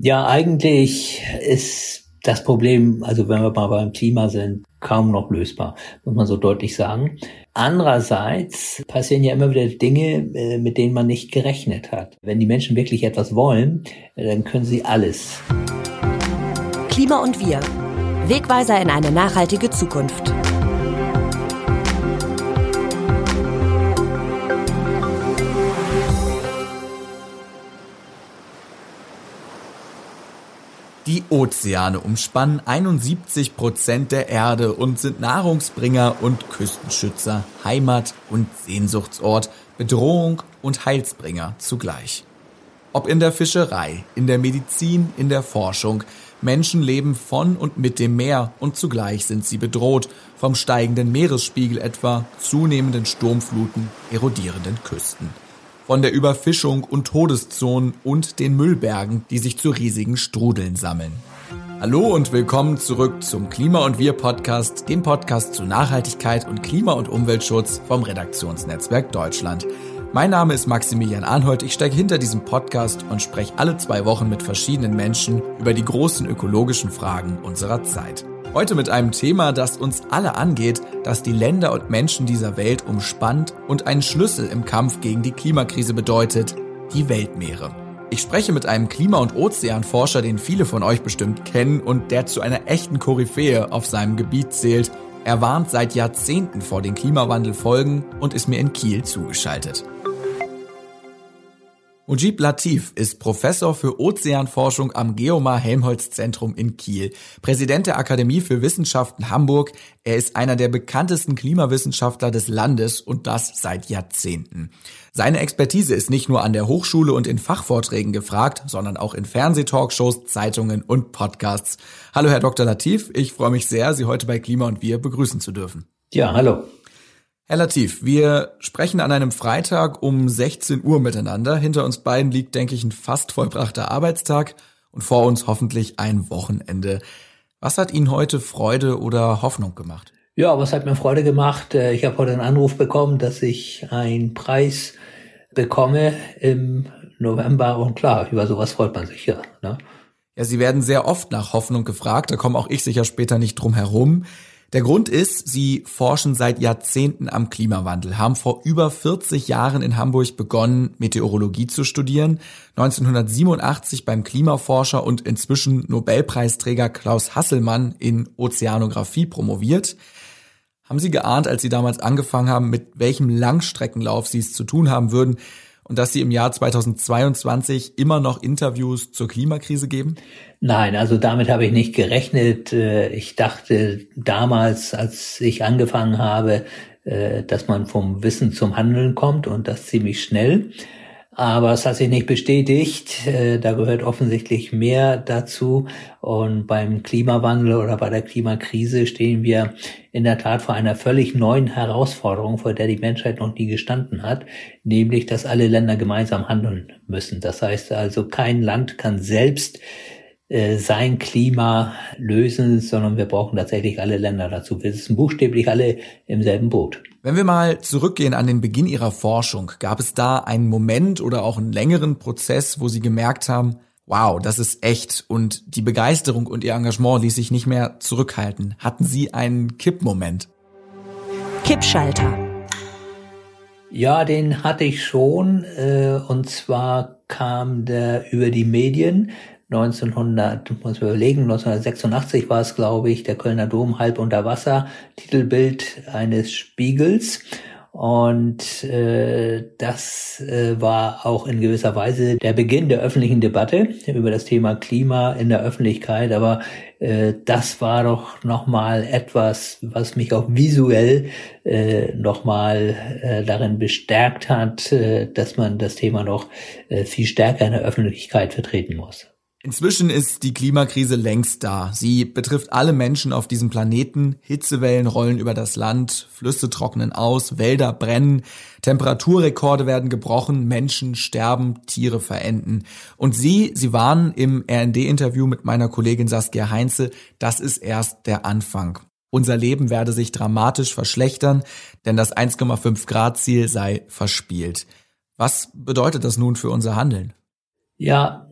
Ja, eigentlich ist das Problem, also wenn wir mal beim Klima sind, kaum noch lösbar, muss man so deutlich sagen. Andererseits passieren ja immer wieder Dinge, äh, mit denen man nicht gerechnet hat. Wenn die Menschen wirklich etwas wollen, dann können sie alles. Klima und wir. Wegweiser in eine nachhaltige Zukunft. Die Ozeane umspannen. 71 Prozent der Erde und sind Nahrungsbringer und Küstenschützer, Heimat und Sehnsuchtsort, Bedrohung und Heilsbringer zugleich. Ob in der Fischerei, in der Medizin, in der Forschung, Menschen leben von und mit dem Meer und zugleich sind sie bedroht vom steigenden Meeresspiegel etwa, zunehmenden Sturmfluten, erodierenden Küsten von der Überfischung und Todeszonen und den Müllbergen, die sich zu riesigen Strudeln sammeln. Hallo und willkommen zurück zum Klima und Wir Podcast, dem Podcast zu Nachhaltigkeit und Klima- und Umweltschutz vom Redaktionsnetzwerk Deutschland. Mein Name ist Maximilian Arnhold. Ich stecke hinter diesem Podcast und spreche alle zwei Wochen mit verschiedenen Menschen über die großen ökologischen Fragen unserer Zeit. Heute mit einem Thema, das uns alle angeht, das die Länder und Menschen dieser Welt umspannt und einen Schlüssel im Kampf gegen die Klimakrise bedeutet, die Weltmeere. Ich spreche mit einem Klima- und Ozeanforscher, den viele von euch bestimmt kennen und der zu einer echten Koryphäe auf seinem Gebiet zählt. Er warnt seit Jahrzehnten vor den Klimawandelfolgen und ist mir in Kiel zugeschaltet. Mujib Latif ist Professor für Ozeanforschung am Geomar Helmholtz Zentrum in Kiel, Präsident der Akademie für Wissenschaften Hamburg. Er ist einer der bekanntesten Klimawissenschaftler des Landes und das seit Jahrzehnten. Seine Expertise ist nicht nur an der Hochschule und in Fachvorträgen gefragt, sondern auch in Fernsehtalkshows, Zeitungen und Podcasts. Hallo Herr Dr. Latif, ich freue mich sehr, Sie heute bei Klima und Wir begrüßen zu dürfen. Ja, hallo. Herr Latif, wir sprechen an einem Freitag um 16 Uhr miteinander. Hinter uns beiden liegt, denke ich, ein fast vollbrachter Arbeitstag und vor uns hoffentlich ein Wochenende. Was hat Ihnen heute Freude oder Hoffnung gemacht? Ja, was hat mir Freude gemacht? Äh, ich habe heute einen Anruf bekommen, dass ich einen Preis bekomme im November und klar, über sowas freut man sich ja. Ne? Ja, Sie werden sehr oft nach Hoffnung gefragt, da komme auch ich sicher später nicht drum herum. Der Grund ist, sie forschen seit Jahrzehnten am Klimawandel, haben vor über 40 Jahren in Hamburg begonnen, Meteorologie zu studieren, 1987 beim Klimaforscher und inzwischen Nobelpreisträger Klaus Hasselmann in Ozeanographie promoviert. Haben Sie geahnt, als Sie damals angefangen haben, mit welchem Langstreckenlauf Sie es zu tun haben würden und dass Sie im Jahr 2022 immer noch Interviews zur Klimakrise geben? Nein, also damit habe ich nicht gerechnet. Äh, ich dachte damals, als ich angefangen habe, äh, dass man vom Wissen zum Handeln kommt und das ziemlich schnell. Aber es hat sich nicht bestätigt. Äh, da gehört offensichtlich mehr dazu. Und beim Klimawandel oder bei der Klimakrise stehen wir in der Tat vor einer völlig neuen Herausforderung, vor der die Menschheit noch nie gestanden hat, nämlich, dass alle Länder gemeinsam handeln müssen. Das heißt also, kein Land kann selbst sein Klima lösen, sondern wir brauchen tatsächlich alle Länder dazu. Wir sitzen buchstäblich alle im selben Boot. Wenn wir mal zurückgehen an den Beginn Ihrer Forschung, gab es da einen Moment oder auch einen längeren Prozess, wo Sie gemerkt haben, wow, das ist echt und die Begeisterung und Ihr Engagement ließ sich nicht mehr zurückhalten. Hatten Sie einen Kippmoment? Kippschalter. Ja, den hatte ich schon. Äh, und zwar kam der über die Medien. 1900, muss man überlegen, 1986 war es, glaube ich, der Kölner Dom halb unter Wasser, Titelbild eines Spiegels. Und äh, das äh, war auch in gewisser Weise der Beginn der öffentlichen Debatte über das Thema Klima in der Öffentlichkeit. Aber äh, das war doch nochmal etwas, was mich auch visuell äh, nochmal äh, darin bestärkt hat, äh, dass man das Thema noch äh, viel stärker in der Öffentlichkeit vertreten muss. Inzwischen ist die Klimakrise längst da. Sie betrifft alle Menschen auf diesem Planeten. Hitzewellen rollen über das Land, Flüsse trocknen aus, Wälder brennen, Temperaturrekorde werden gebrochen, Menschen sterben, Tiere verenden. Und Sie, Sie waren im RND-Interview mit meiner Kollegin Saskia Heinze, das ist erst der Anfang. Unser Leben werde sich dramatisch verschlechtern, denn das 1,5 Grad Ziel sei verspielt. Was bedeutet das nun für unser Handeln? Ja,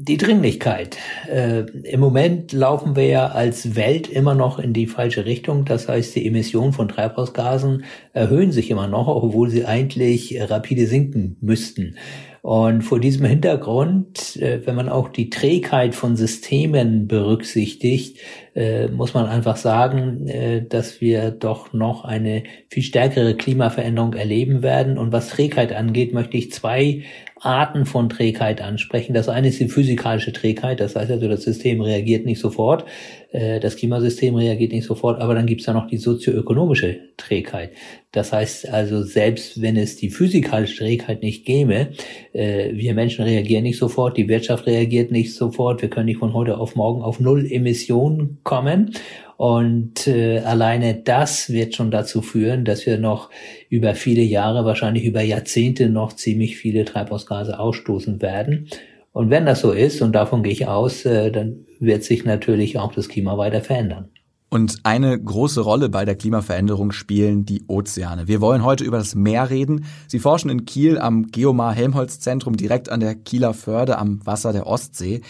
die Dringlichkeit. Äh, Im Moment laufen wir ja als Welt immer noch in die falsche Richtung. Das heißt, die Emissionen von Treibhausgasen erhöhen sich immer noch, obwohl sie eigentlich rapide sinken müssten. Und vor diesem Hintergrund, äh, wenn man auch die Trägheit von Systemen berücksichtigt, äh, muss man einfach sagen, äh, dass wir doch noch eine viel stärkere Klimaveränderung erleben werden. Und was Trägheit angeht, möchte ich zwei Arten von Trägheit ansprechen. Das eine ist die physikalische Trägheit, das heißt also, das System reagiert nicht sofort, äh, das Klimasystem reagiert nicht sofort, aber dann gibt es ja noch die sozioökonomische Trägheit. Das heißt also, selbst wenn es die physikalische Trägheit nicht gäbe, äh, wir Menschen reagieren nicht sofort, die Wirtschaft reagiert nicht sofort, wir können nicht von heute auf morgen auf Null Emissionen kommen. Und äh, alleine das wird schon dazu führen, dass wir noch über viele Jahre, wahrscheinlich über Jahrzehnte noch ziemlich viele Treibhausgase ausstoßen werden. Und wenn das so ist, und davon gehe ich aus, äh, dann wird sich natürlich auch das Klima weiter verändern. Und eine große Rolle bei der Klimaveränderung spielen die Ozeane. Wir wollen heute über das Meer reden. Sie forschen in Kiel am Geomar Helmholtz Zentrum direkt an der Kieler Förde am Wasser der Ostsee.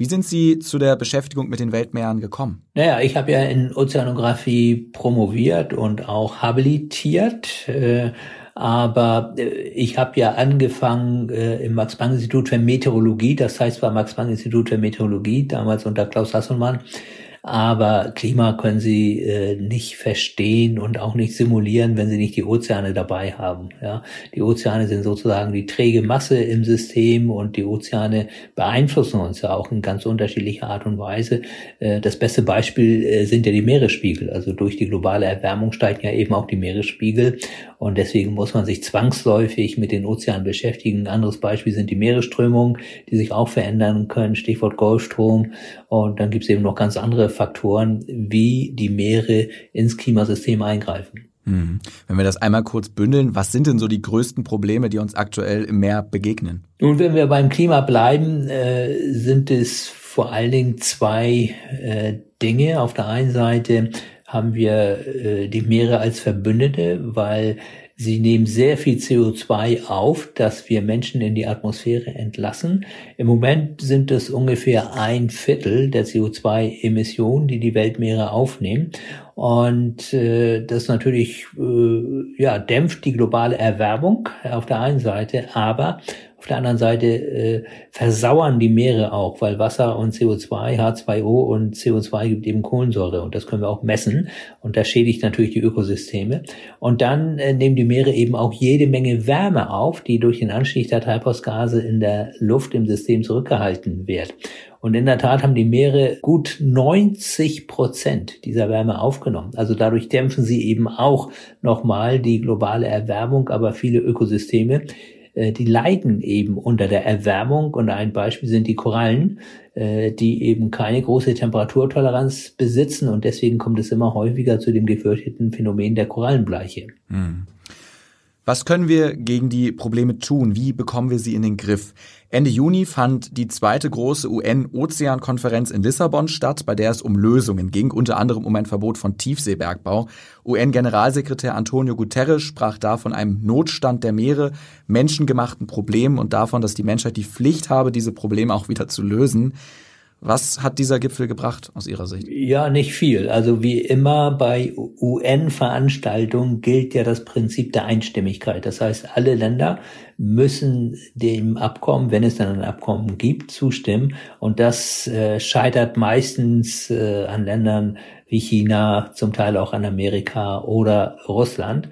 Wie sind Sie zu der Beschäftigung mit den Weltmeeren gekommen? Naja, ich habe ja in Ozeanographie promoviert und auch habilitiert. Äh, aber äh, ich habe ja angefangen äh, im Max-Planck-Institut für Meteorologie, das heißt war Max-Planck-Institut für Meteorologie, damals unter Klaus Hasselmann, aber Klima können sie äh, nicht verstehen und auch nicht simulieren, wenn sie nicht die Ozeane dabei haben. Ja, die Ozeane sind sozusagen die träge Masse im System und die Ozeane beeinflussen uns ja auch in ganz unterschiedlicher Art und Weise. Äh, das beste Beispiel äh, sind ja die Meeresspiegel. Also durch die globale Erwärmung steigen ja eben auch die Meeresspiegel und deswegen muss man sich zwangsläufig mit den Ozeanen beschäftigen. Ein anderes Beispiel sind die Meeresströmungen, die sich auch verändern können. Stichwort Golfstrom. Und dann gibt es eben noch ganz andere Faktoren, wie die Meere ins Klimasystem eingreifen. Mhm. Wenn wir das einmal kurz bündeln, was sind denn so die größten Probleme, die uns aktuell im Meer begegnen? Nun, wenn wir beim Klima bleiben, äh, sind es vor allen Dingen zwei äh, Dinge. Auf der einen Seite haben wir äh, die Meere als Verbündete, weil sie nehmen sehr viel CO2 auf, das wir Menschen in die Atmosphäre entlassen. Im Moment sind es ungefähr ein Viertel der CO2-Emissionen, die die Weltmeere aufnehmen. Und äh, das natürlich äh, ja, dämpft die globale Erwärmung auf der einen Seite, aber auf der anderen Seite äh, versauern die Meere auch, weil Wasser und CO2, H2O und CO2 gibt eben Kohlensäure und das können wir auch messen und das schädigt natürlich die Ökosysteme. Und dann äh, nehmen die Meere eben auch jede Menge Wärme auf, die durch den Anstieg der Treibhausgase in der Luft im System zurückgehalten wird. Und in der Tat haben die Meere gut 90 Prozent dieser Wärme aufgenommen. Also dadurch dämpfen sie eben auch nochmal die globale Erwärmung, aber viele Ökosysteme die leiden eben unter der Erwärmung und ein Beispiel sind die Korallen, äh, die eben keine große Temperaturtoleranz besitzen und deswegen kommt es immer häufiger zu dem gefürchteten Phänomen der Korallenbleiche. Hm. Was können wir gegen die Probleme tun? Wie bekommen wir sie in den Griff? Ende Juni fand die zweite große UN-Ozeankonferenz in Lissabon statt, bei der es um Lösungen ging, unter anderem um ein Verbot von Tiefseebergbau. UN-Generalsekretär Antonio Guterres sprach da von einem Notstand der Meere, menschengemachten Problemen und davon, dass die Menschheit die Pflicht habe, diese Probleme auch wieder zu lösen. Was hat dieser Gipfel gebracht aus Ihrer Sicht? Ja, nicht viel. Also wie immer bei UN-Veranstaltungen gilt ja das Prinzip der Einstimmigkeit. Das heißt, alle Länder müssen dem Abkommen, wenn es dann ein Abkommen gibt, zustimmen. Und das äh, scheitert meistens äh, an Ländern wie China, zum Teil auch an Amerika oder Russland.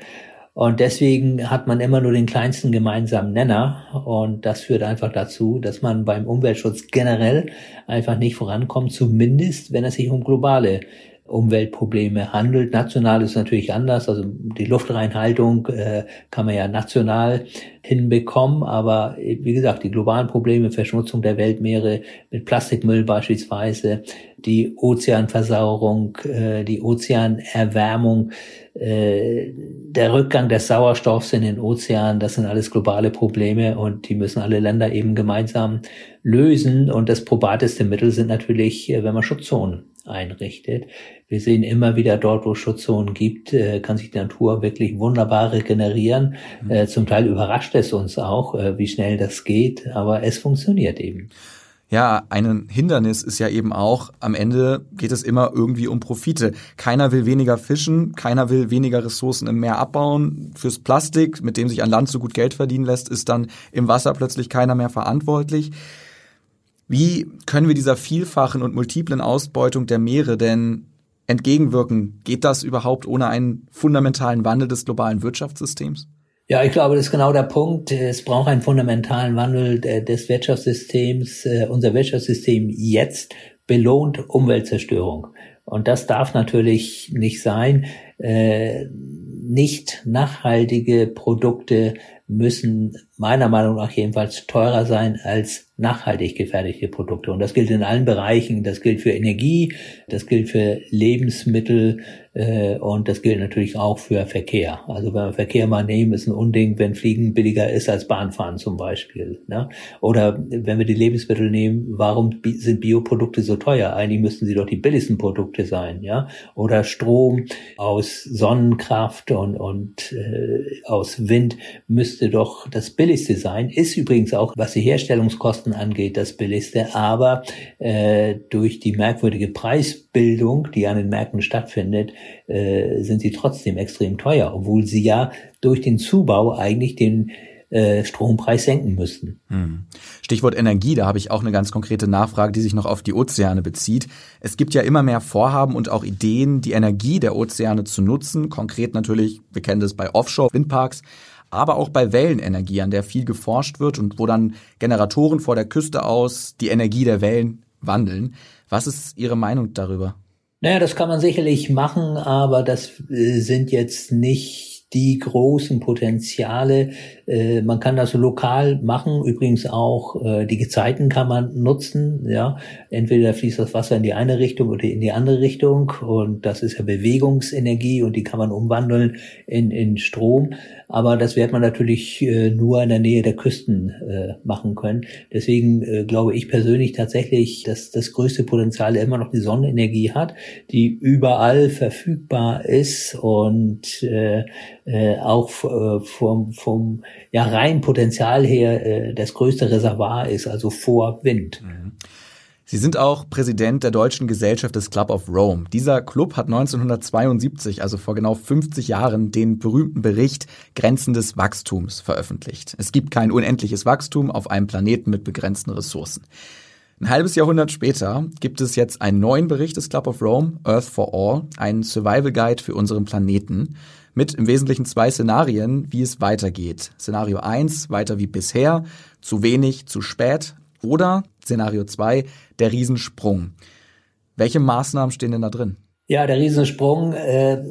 Und deswegen hat man immer nur den kleinsten gemeinsamen Nenner. Und das führt einfach dazu, dass man beim Umweltschutz generell einfach nicht vorankommt, zumindest wenn es sich um globale Umweltprobleme handelt. National ist natürlich anders. Also die Luftreinhaltung äh, kann man ja national hinbekommen. Aber wie gesagt, die globalen Probleme, Verschmutzung der Weltmeere mit Plastikmüll beispielsweise, die Ozeanversauerung, äh, die Ozeanerwärmung, äh, der Rückgang des Sauerstoffs in den Ozeanen, das sind alles globale Probleme und die müssen alle Länder eben gemeinsam lösen. Und das probateste Mittel sind natürlich, äh, wenn man Schutzzonen einrichtet. Wir sehen immer wieder dort, wo Schutzzonen gibt, äh, kann sich die Natur wirklich wunderbar regenerieren. Mhm. Zum Teil überrascht es uns auch, wie schnell das geht, aber es funktioniert eben. Ja, ein Hindernis ist ja eben auch, am Ende geht es immer irgendwie um Profite. Keiner will weniger fischen, keiner will weniger Ressourcen im Meer abbauen. Fürs Plastik, mit dem sich an Land so gut Geld verdienen lässt, ist dann im Wasser plötzlich keiner mehr verantwortlich. Wie können wir dieser vielfachen und multiplen Ausbeutung der Meere denn entgegenwirken? Geht das überhaupt ohne einen fundamentalen Wandel des globalen Wirtschaftssystems? Ja, ich glaube, das ist genau der Punkt. Es braucht einen fundamentalen Wandel des Wirtschaftssystems. Äh, unser Wirtschaftssystem jetzt belohnt Umweltzerstörung. Und das darf natürlich nicht sein. Äh, nicht nachhaltige Produkte müssen meiner Meinung nach jedenfalls teurer sein als nachhaltig gefertigte Produkte. Und das gilt in allen Bereichen. Das gilt für Energie, das gilt für Lebensmittel äh, und das gilt natürlich auch für Verkehr. Also wenn wir Verkehr mal nehmen, ist ein Unding, wenn Fliegen billiger ist als Bahnfahren zum Beispiel. Ne? Oder wenn wir die Lebensmittel nehmen, warum sind Bioprodukte so teuer? Eigentlich müssten sie doch die billigsten Produkte sein. ja? Oder Strom aus Sonnenkraft und, und äh, aus Wind müsste doch das billigste billigste sein, ist übrigens auch, was die Herstellungskosten angeht, das billigste, aber äh, durch die merkwürdige Preisbildung, die an den Märkten stattfindet, äh, sind sie trotzdem extrem teuer, obwohl sie ja durch den Zubau eigentlich den äh, Strompreis senken müssten. Hm. Stichwort Energie, da habe ich auch eine ganz konkrete Nachfrage, die sich noch auf die Ozeane bezieht. Es gibt ja immer mehr Vorhaben und auch Ideen, die Energie der Ozeane zu nutzen. Konkret natürlich, wir kennen das bei Offshore-Windparks, aber auch bei Wellenenergie, an der viel geforscht wird und wo dann Generatoren vor der Küste aus die Energie der Wellen wandeln. Was ist Ihre Meinung darüber? Naja, das kann man sicherlich machen, aber das äh, sind jetzt nicht die großen Potenziale. Äh, man kann das lokal machen, übrigens auch äh, die Gezeiten kann man nutzen. Ja, entweder fließt das Wasser in die eine Richtung oder in die andere Richtung und das ist ja Bewegungsenergie und die kann man umwandeln in, in Strom. Aber das wird man natürlich äh, nur in der Nähe der Küsten äh, machen können. Deswegen äh, glaube ich persönlich tatsächlich, dass das größte Potenzial immer noch die Sonnenenergie hat, die überall verfügbar ist und äh, auch äh, vom, vom ja, rein Potenzial her äh, das größte Reservoir ist, also vor Wind. Mhm. Sie sind auch Präsident der Deutschen Gesellschaft des Club of Rome. Dieser Club hat 1972, also vor genau 50 Jahren, den berühmten Bericht Grenzen des Wachstums veröffentlicht. Es gibt kein unendliches Wachstum auf einem Planeten mit begrenzten Ressourcen. Ein halbes Jahrhundert später gibt es jetzt einen neuen Bericht des Club of Rome, Earth for All, einen Survival Guide für unseren Planeten mit im Wesentlichen zwei Szenarien, wie es weitergeht. Szenario 1, weiter wie bisher, zu wenig, zu spät. Oder Szenario 2, der Riesensprung. Welche Maßnahmen stehen denn da drin? Ja, der Riesensprung äh,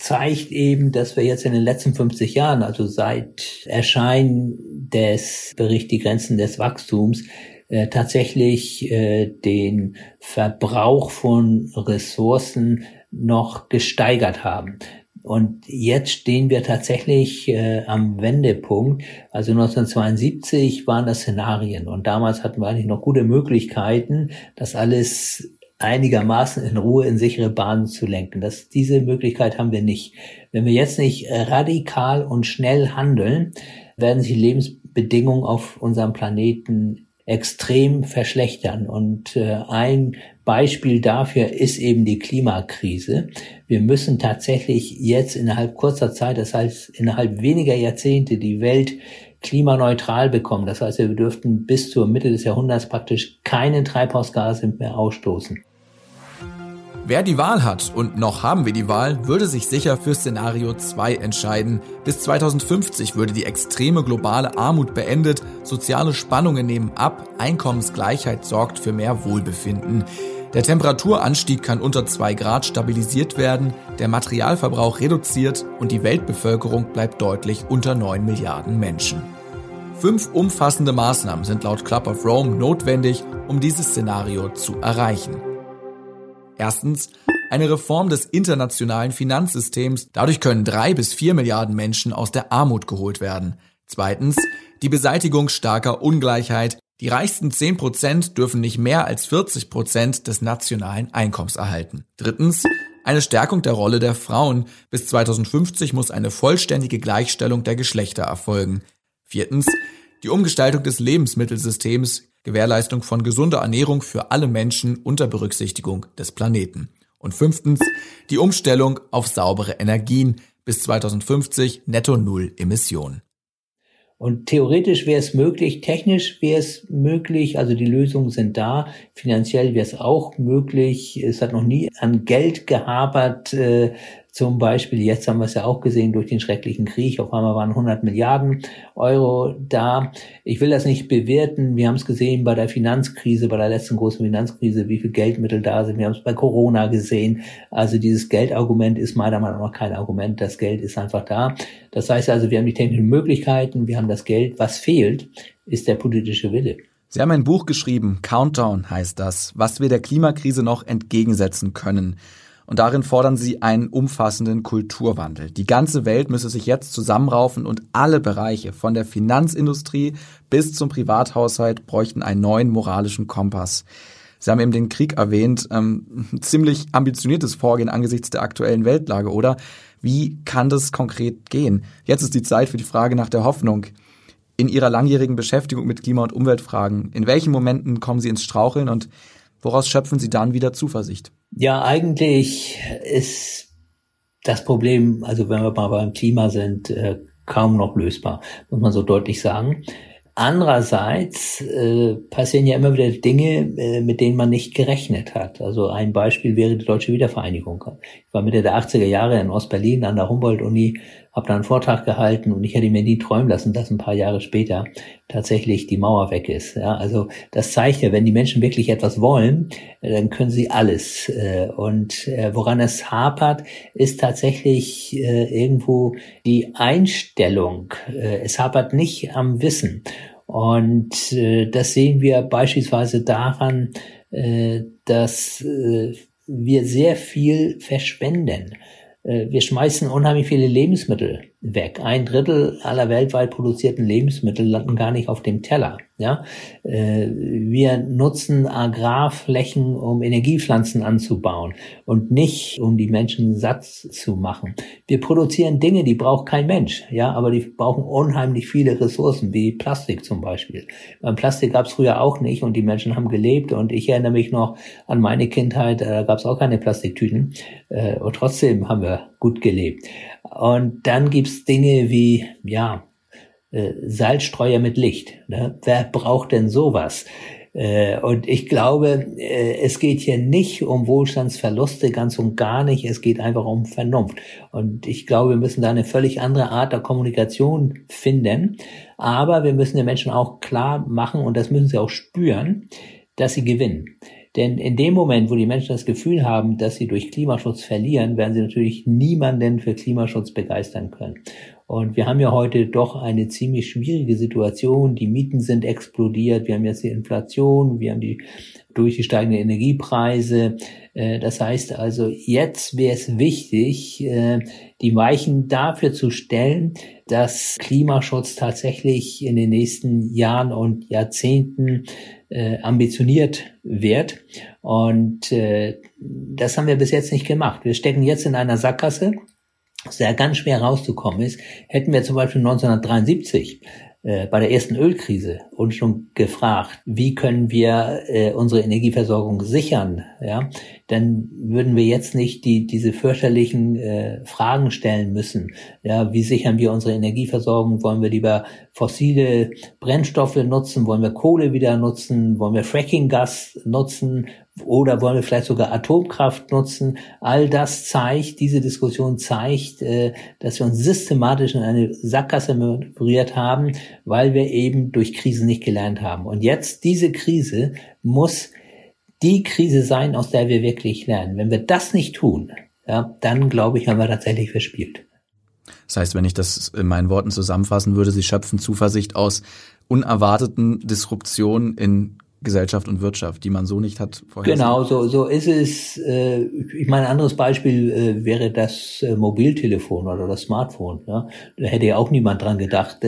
zeigt eben, dass wir jetzt in den letzten 50 Jahren, also seit Erscheinen des Berichts Die Grenzen des Wachstums, äh, tatsächlich äh, den Verbrauch von Ressourcen noch gesteigert haben. Und jetzt stehen wir tatsächlich äh, am Wendepunkt. Also 1972 waren das Szenarien und damals hatten wir eigentlich noch gute Möglichkeiten, das alles einigermaßen in Ruhe in sichere Bahnen zu lenken. Das, diese Möglichkeit haben wir nicht. Wenn wir jetzt nicht radikal und schnell handeln, werden sich Lebensbedingungen auf unserem Planeten extrem verschlechtern. Und äh, ein Beispiel dafür ist eben die Klimakrise. Wir müssen tatsächlich jetzt innerhalb kurzer Zeit, das heißt innerhalb weniger Jahrzehnte, die Welt klimaneutral bekommen. Das heißt, wir dürften bis zur Mitte des Jahrhunderts praktisch keine Treibhausgase mehr ausstoßen. Wer die Wahl hat, und noch haben wir die Wahl, würde sich sicher für Szenario 2 entscheiden. Bis 2050 würde die extreme globale Armut beendet, soziale Spannungen nehmen ab, Einkommensgleichheit sorgt für mehr Wohlbefinden. Der Temperaturanstieg kann unter 2 Grad stabilisiert werden, der Materialverbrauch reduziert und die Weltbevölkerung bleibt deutlich unter 9 Milliarden Menschen. Fünf umfassende Maßnahmen sind laut Club of Rome notwendig, um dieses Szenario zu erreichen. Erstens, eine Reform des internationalen Finanzsystems. Dadurch können drei bis vier Milliarden Menschen aus der Armut geholt werden. Zweitens, die Beseitigung starker Ungleichheit. Die reichsten 10 Prozent dürfen nicht mehr als 40 Prozent des nationalen Einkommens erhalten. Drittens, eine Stärkung der Rolle der Frauen. Bis 2050 muss eine vollständige Gleichstellung der Geschlechter erfolgen. Viertens, die Umgestaltung des Lebensmittelsystems, Gewährleistung von gesunder Ernährung für alle Menschen unter Berücksichtigung des Planeten. Und fünftens, die Umstellung auf saubere Energien bis 2050 netto Null Emissionen. Und theoretisch wäre es möglich, technisch wäre es möglich, also die Lösungen sind da, finanziell wäre es auch möglich. Es hat noch nie an Geld gehapert, äh, zum Beispiel, jetzt haben wir es ja auch gesehen durch den schrecklichen Krieg, auf einmal waren 100 Milliarden Euro da. Ich will das nicht bewerten. Wir haben es gesehen bei der Finanzkrise, bei der letzten großen Finanzkrise, wie viel Geldmittel da sind. Wir haben es bei Corona gesehen. Also dieses Geldargument ist meiner Meinung nach kein Argument. Das Geld ist einfach da. Das heißt also, wir haben die technischen Möglichkeiten, wir haben das Geld. Was fehlt, ist der politische Wille. Sie haben ein Buch geschrieben, Countdown heißt das, was wir der Klimakrise noch entgegensetzen können. Und darin fordern sie einen umfassenden Kulturwandel. Die ganze Welt müsse sich jetzt zusammenraufen und alle Bereiche, von der Finanzindustrie bis zum Privathaushalt, bräuchten einen neuen moralischen Kompass. Sie haben eben den Krieg erwähnt, ähm, ziemlich ambitioniertes Vorgehen angesichts der aktuellen Weltlage, oder? Wie kann das konkret gehen? Jetzt ist die Zeit für die Frage nach der Hoffnung. In Ihrer langjährigen Beschäftigung mit Klima- und Umweltfragen, in welchen Momenten kommen Sie ins Straucheln und woraus schöpfen Sie dann wieder Zuversicht? Ja, eigentlich ist das Problem, also wenn wir mal beim Klima sind, äh, kaum noch lösbar, muss man so deutlich sagen. Andererseits äh, passieren ja immer wieder Dinge, äh, mit denen man nicht gerechnet hat. Also ein Beispiel wäre die deutsche Wiedervereinigung. Ich war Mitte der 80er Jahre in Ostberlin an der Humboldt-Uni, habe da einen Vortrag gehalten und ich hätte mir nie träumen lassen, dass ein paar Jahre später tatsächlich die Mauer weg ist. Ja, also das zeigt ja, wenn die Menschen wirklich etwas wollen, äh, dann können sie alles. Äh, und äh, woran es hapert, ist tatsächlich irgendwo die Einstellung. Es hapert nicht am Wissen. Und das sehen wir beispielsweise daran, dass wir sehr viel verschwenden. Wir schmeißen unheimlich viele Lebensmittel weg. Ein Drittel aller weltweit produzierten Lebensmittel landen gar nicht auf dem Teller. Ja, äh, wir nutzen Agrarflächen, um Energiepflanzen anzubauen und nicht, um die Menschen satt zu machen. Wir produzieren Dinge, die braucht kein Mensch. Ja, aber die brauchen unheimlich viele Ressourcen, wie Plastik zum Beispiel. Beim Plastik gab es früher auch nicht und die Menschen haben gelebt und ich erinnere mich noch an meine Kindheit, da gab es auch keine Plastiktüten äh, und trotzdem haben wir gut gelebt. Und dann gibt's Dinge wie, ja, äh, Salzstreuer mit Licht. Ne? Wer braucht denn sowas? Äh, und ich glaube, äh, es geht hier nicht um Wohlstandsverluste, ganz und gar nicht. Es geht einfach um Vernunft. Und ich glaube, wir müssen da eine völlig andere Art der Kommunikation finden. Aber wir müssen den Menschen auch klar machen, und das müssen sie auch spüren, dass sie gewinnen. Denn in dem Moment, wo die Menschen das Gefühl haben, dass sie durch Klimaschutz verlieren, werden sie natürlich niemanden für Klimaschutz begeistern können. Und wir haben ja heute doch eine ziemlich schwierige Situation. Die Mieten sind explodiert. Wir haben jetzt die Inflation. Wir haben die durch die steigenden Energiepreise. Äh, das heißt also, jetzt wäre es wichtig, äh, die Weichen dafür zu stellen, dass Klimaschutz tatsächlich in den nächsten Jahren und Jahrzehnten äh, ambitioniert wird. Und äh, das haben wir bis jetzt nicht gemacht. Wir stecken jetzt in einer Sackgasse, aus der ganz schwer rauszukommen ist. Hätten wir zum Beispiel 1973 äh, bei der ersten Ölkrise uns schon gefragt, wie können wir äh, unsere Energieversorgung sichern, ja, dann würden wir jetzt nicht die, diese fürchterlichen äh, Fragen stellen müssen. Ja, wie sichern wir unsere Energieversorgung? Wollen wir lieber fossile Brennstoffe nutzen? Wollen wir Kohle wieder nutzen? Wollen wir Frackinggas nutzen? Oder wollen wir vielleicht sogar Atomkraft nutzen? All das zeigt, diese Diskussion zeigt, äh, dass wir uns systematisch in eine Sackgasse manövriert haben, weil wir eben durch Krisen nicht gelernt haben. Und jetzt diese Krise muss die Krise sein, aus der wir wirklich lernen. Wenn wir das nicht tun, ja, dann glaube ich, haben wir tatsächlich verspielt. Das heißt, wenn ich das in meinen Worten zusammenfassen würde, Sie schöpfen Zuversicht aus unerwarteten Disruptionen in Gesellschaft und Wirtschaft, die man so nicht hat vorher. Genau, so, so ist es. Äh, ich meine, ein anderes Beispiel äh, wäre das äh, Mobiltelefon oder das Smartphone. Ja? Da hätte ja auch niemand dran gedacht,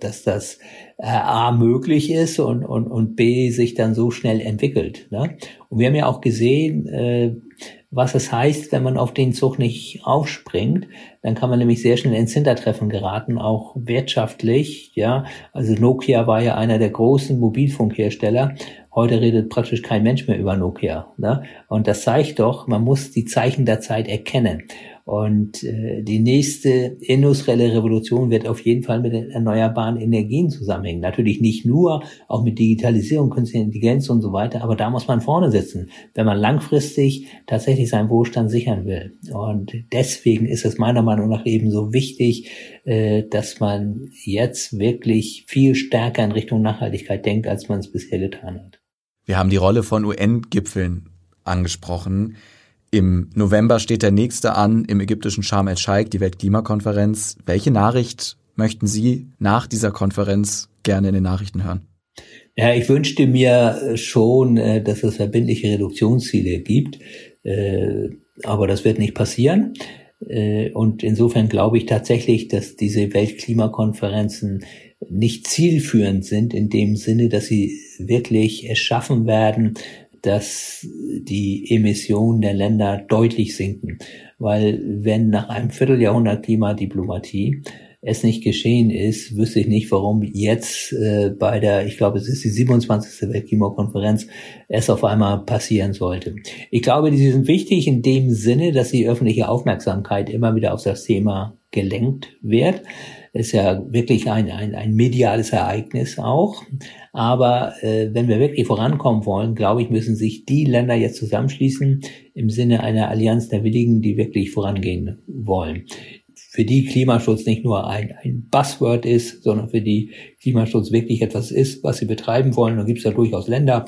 dass das A möglich ist und, und, und B sich dann so schnell entwickelt. Ne? Und wir haben ja auch gesehen, was es heißt, wenn man auf den Zug nicht aufspringt. Dann kann man nämlich sehr schnell ins Hintertreffen geraten, auch wirtschaftlich. Ja, also Nokia war ja einer der großen Mobilfunkhersteller. Heute redet praktisch kein Mensch mehr über Nokia. Ne? Und das zeigt doch, man muss die Zeichen der Zeit erkennen. Und äh, die nächste industrielle Revolution wird auf jeden Fall mit den erneuerbaren Energien zusammenhängen. Natürlich nicht nur, auch mit Digitalisierung, künstlicher Intelligenz und so weiter, aber da muss man vorne sitzen, wenn man langfristig tatsächlich seinen Wohlstand sichern will. Und deswegen ist es meiner Meinung nach eben so wichtig, äh, dass man jetzt wirklich viel stärker in Richtung Nachhaltigkeit denkt, als man es bisher getan hat. Wir haben die Rolle von UN-Gipfeln angesprochen. Im November steht der nächste an im ägyptischen Sharm el-Sheikh, die Weltklimakonferenz. Welche Nachricht möchten Sie nach dieser Konferenz gerne in den Nachrichten hören? Ja, ich wünschte mir schon, äh, dass es verbindliche Reduktionsziele gibt, äh, aber das wird nicht passieren. Äh, und insofern glaube ich tatsächlich, dass diese Weltklimakonferenzen nicht zielführend sind in dem Sinne, dass sie wirklich es schaffen werden, dass die Emissionen der Länder deutlich sinken. Weil wenn nach einem Vierteljahrhundert Klimadiplomatie es nicht geschehen ist, wüsste ich nicht, warum jetzt äh, bei der, ich glaube, es ist die 27. Weltklimakonferenz, es auf einmal passieren sollte. Ich glaube, die sind wichtig in dem Sinne, dass die öffentliche Aufmerksamkeit immer wieder auf das Thema gelenkt wird ist ja wirklich ein, ein, ein mediales Ereignis auch. Aber äh, wenn wir wirklich vorankommen wollen, glaube ich, müssen sich die Länder jetzt zusammenschließen im Sinne einer Allianz der Willigen, die wirklich vorangehen wollen. Für die Klimaschutz nicht nur ein, ein Buzzword ist, sondern für die Klimaschutz wirklich etwas ist, was sie betreiben wollen. Da gibt es ja durchaus Länder,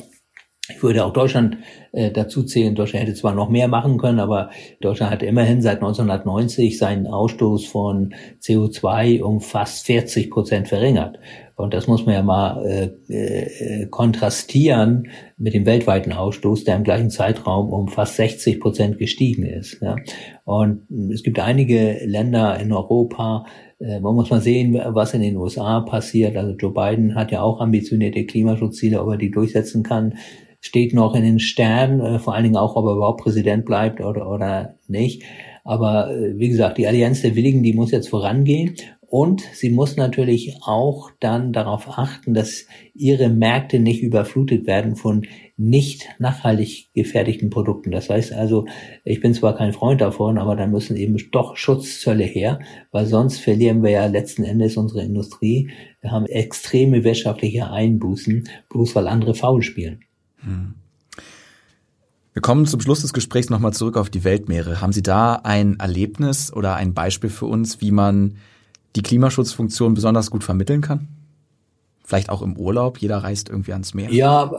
ich würde auch Deutschland äh, dazu zählen. Deutschland hätte zwar noch mehr machen können, aber Deutschland hat immerhin seit 1990 seinen Ausstoß von CO2 um fast 40 Prozent verringert. Und das muss man ja mal äh, äh, kontrastieren mit dem weltweiten Ausstoß, der im gleichen Zeitraum um fast 60 Prozent gestiegen ist. Ja. Und es gibt einige Länder in Europa, äh, man muss mal sehen, was in den USA passiert. Also Joe Biden hat ja auch ambitionierte Klimaschutzziele, ob er die durchsetzen kann steht noch in den Sternen, äh, vor allen Dingen auch, ob er überhaupt Präsident bleibt oder, oder nicht. Aber äh, wie gesagt, die Allianz der Willigen, die muss jetzt vorangehen und sie muss natürlich auch dann darauf achten, dass ihre Märkte nicht überflutet werden von nicht nachhaltig gefertigten Produkten. Das heißt also, ich bin zwar kein Freund davon, aber da müssen eben doch Schutzzölle her, weil sonst verlieren wir ja letzten Endes unsere Industrie. Wir haben extreme wirtschaftliche Einbußen, bloß weil andere faul spielen. Hm. Wir kommen zum Schluss des Gesprächs nochmal zurück auf die Weltmeere. Haben Sie da ein Erlebnis oder ein Beispiel für uns, wie man die Klimaschutzfunktion besonders gut vermitteln kann? Vielleicht auch im Urlaub, jeder reist irgendwie ans Meer. Ja,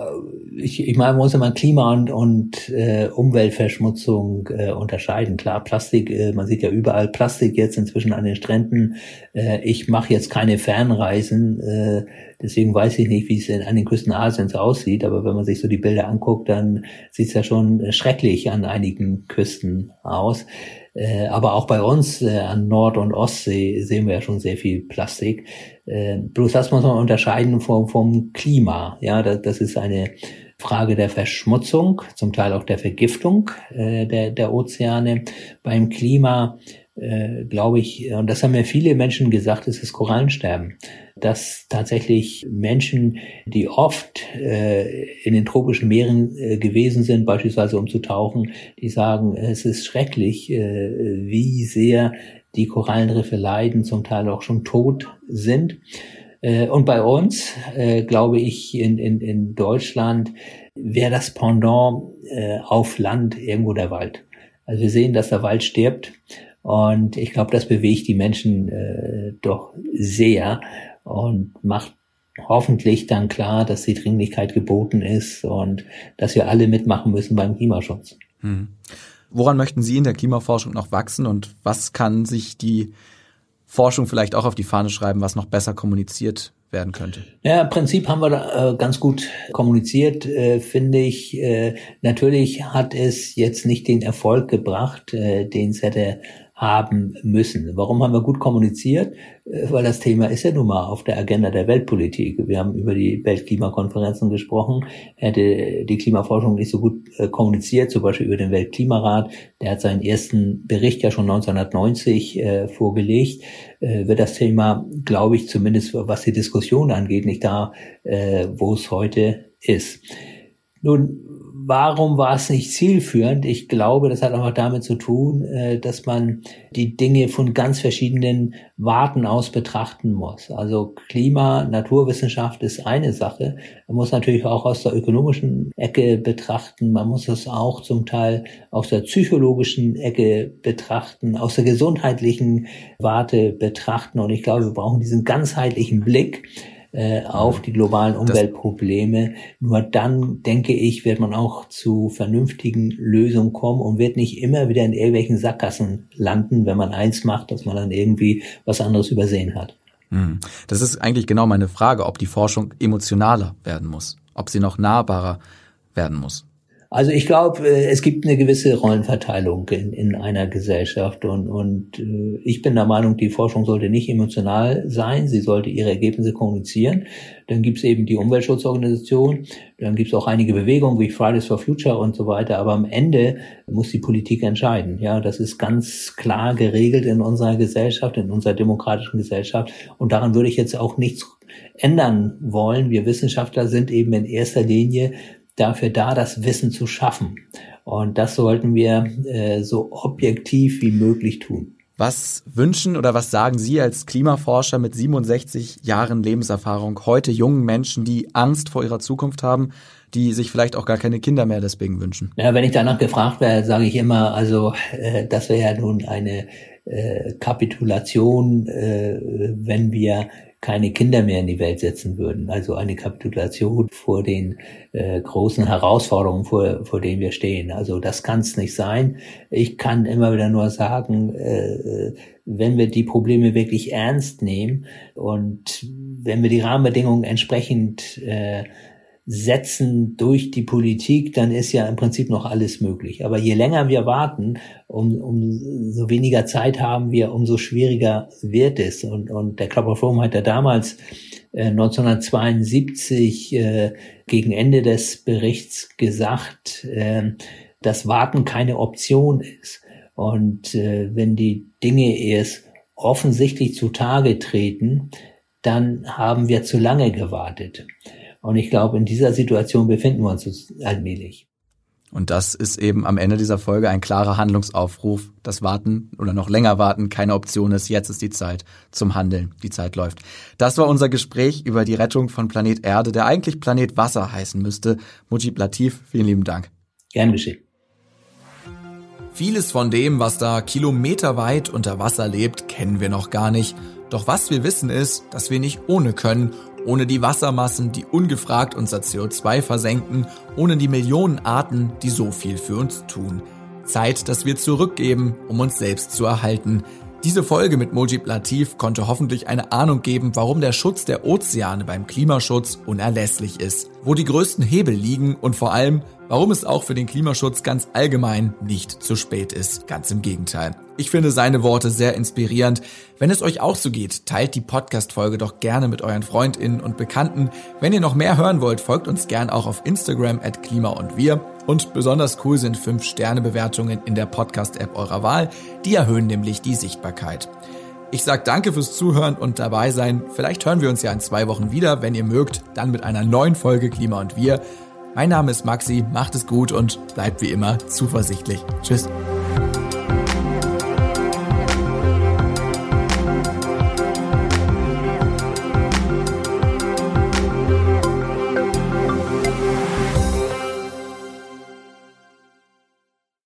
ich, ich meine, man muss immer Klima und, und äh, Umweltverschmutzung äh, unterscheiden. Klar, Plastik, äh, man sieht ja überall Plastik jetzt inzwischen an den Stränden. Äh, ich mache jetzt keine Fernreisen, äh, deswegen weiß ich nicht, wie es an den Küsten Asiens aussieht. Aber wenn man sich so die Bilder anguckt, dann sieht es ja schon schrecklich an einigen Küsten aus. Äh, aber auch bei uns äh, an Nord- und Ostsee sehen wir ja schon sehr viel Plastik. Äh, bloß das muss man unterscheiden vom, vom Klima. Ja, das, das ist eine Frage der Verschmutzung, zum Teil auch der Vergiftung äh, der, der Ozeane. Beim Klima äh, glaube ich, und das haben mir viele Menschen gesagt, ist das Korallensterben. Dass tatsächlich Menschen, die oft äh, in den tropischen Meeren äh, gewesen sind, beispielsweise um zu tauchen, die sagen, es ist schrecklich, äh, wie sehr die Korallenriffe leiden, zum Teil auch schon tot sind. Äh, und bei uns, äh, glaube ich, in, in, in Deutschland wäre das Pendant äh, auf Land irgendwo der Wald. Also wir sehen, dass der Wald stirbt und ich glaube, das bewegt die Menschen äh, doch sehr und macht hoffentlich dann klar, dass die Dringlichkeit geboten ist und dass wir alle mitmachen müssen beim Klimaschutz. Hm. Woran möchten Sie in der Klimaforschung noch wachsen und was kann sich die Forschung vielleicht auch auf die Fahne schreiben, was noch besser kommuniziert werden könnte? Ja, im Prinzip haben wir da, äh, ganz gut kommuniziert, äh, finde ich. Äh, natürlich hat es jetzt nicht den Erfolg gebracht, äh, den es hätte haben müssen. Warum haben wir gut kommuniziert? Äh, weil das Thema ist ja nun mal auf der Agenda der Weltpolitik. Wir haben über die Weltklimakonferenzen gesprochen. Hätte die Klimaforschung nicht so gut äh, kommuniziert, zum Beispiel über den Weltklimarat, der hat seinen ersten Bericht ja schon 1990 äh, vorgelegt, äh, wird das Thema, glaube ich, zumindest was die Diskussion angeht, nicht da, äh, wo es heute ist. Nun, warum war es nicht zielführend? Ich glaube, das hat auch damit zu tun, äh, dass man die Dinge von ganz verschiedenen Warten aus betrachten muss. Also Klima, Naturwissenschaft ist eine Sache. Man muss natürlich auch aus der ökonomischen Ecke betrachten. Man muss es auch zum Teil aus der psychologischen Ecke betrachten, aus der gesundheitlichen Warte betrachten. Und ich glaube, wir brauchen diesen ganzheitlichen Blick äh, auf die globalen Umweltprobleme. Nur dann, denke ich, wird man auch zu vernünftigen Lösungen kommen und wird nicht immer wieder in irgendwelchen Sackgassen landen, wenn man eins macht, dass man dann irgendwie was anderes übersehen hat. Hm. Das ist eigentlich genau meine Frage, ob die Forschung emotionaler werden muss, ob sie noch nahbarer werden muss. Also ich glaube, äh, es gibt eine gewisse Rollenverteilung in, in einer Gesellschaft und, und äh, ich bin der Meinung, die Forschung sollte nicht emotional sein, sie sollte ihre Ergebnisse kommunizieren. Dann gibt es eben die Umweltschutzorganisation, dann gibt es auch einige Bewegungen wie Fridays for Future und so weiter, aber am Ende muss die Politik entscheiden. Ja, das ist ganz klar geregelt in unserer Gesellschaft, in unserer demokratischen Gesellschaft und daran würde ich jetzt auch nichts ändern wollen. Wir Wissenschaftler sind eben in erster Linie dafür da, das Wissen zu schaffen. Und das sollten wir äh, so objektiv wie möglich tun. Was wünschen oder was sagen Sie als Klimaforscher mit 67 Jahren Lebenserfahrung heute jungen Menschen, die Angst vor ihrer Zukunft haben, die sich vielleicht auch gar keine Kinder mehr deswegen wünschen? Ja, wenn ich danach gefragt werde, sage ich immer, also äh, das wäre ja nun eine äh, Kapitulation, äh, wenn wir keine Kinder mehr in die Welt setzen würden. Also eine Kapitulation vor den äh, großen Herausforderungen, vor, vor denen wir stehen. Also das kann es nicht sein. Ich kann immer wieder nur sagen, äh, wenn wir die Probleme wirklich ernst nehmen und wenn wir die Rahmenbedingungen entsprechend äh, setzen durch die Politik, dann ist ja im Prinzip noch alles möglich. Aber je länger wir warten, um, um so weniger Zeit haben wir, umso schwieriger wird es. Und, und der Club of Rome hat ja damals äh, 1972 äh, gegen Ende des Berichts gesagt, äh, dass Warten keine Option ist. Und äh, wenn die Dinge erst offensichtlich zutage treten, dann haben wir zu lange gewartet. Und ich glaube, in dieser Situation befinden wir uns allmählich. Und das ist eben am Ende dieser Folge ein klarer Handlungsaufruf. Das Warten oder noch länger warten keine Option ist. Jetzt ist die Zeit zum Handeln. Die Zeit läuft. Das war unser Gespräch über die Rettung von Planet Erde, der eigentlich Planet Wasser heißen müsste. Mujib Latif, vielen lieben Dank. Gern geschehen. Vieles von dem, was da kilometerweit unter Wasser lebt, kennen wir noch gar nicht. Doch was wir wissen ist, dass wir nicht ohne können ohne die Wassermassen, die ungefragt unser CO2 versenken, ohne die Millionen Arten, die so viel für uns tun. Zeit, dass wir zurückgeben, um uns selbst zu erhalten. Diese Folge mit Mojib Latif konnte hoffentlich eine Ahnung geben, warum der Schutz der Ozeane beim Klimaschutz unerlässlich ist, wo die größten Hebel liegen und vor allem, warum es auch für den Klimaschutz ganz allgemein nicht zu spät ist. Ganz im Gegenteil. Ich finde seine Worte sehr inspirierend. Wenn es euch auch so geht, teilt die Podcast-Folge doch gerne mit euren FreundInnen und Bekannten. Wenn ihr noch mehr hören wollt, folgt uns gern auch auf Instagram at Klima und Wir. Und besonders cool sind 5-Sterne-Bewertungen in der Podcast-App eurer Wahl. Die erhöhen nämlich die Sichtbarkeit. Ich sag danke fürs Zuhören und dabei sein. Vielleicht hören wir uns ja in zwei Wochen wieder, wenn ihr mögt, dann mit einer neuen Folge Klima und Wir. Mein Name ist Maxi, macht es gut und bleibt wie immer zuversichtlich. Tschüss.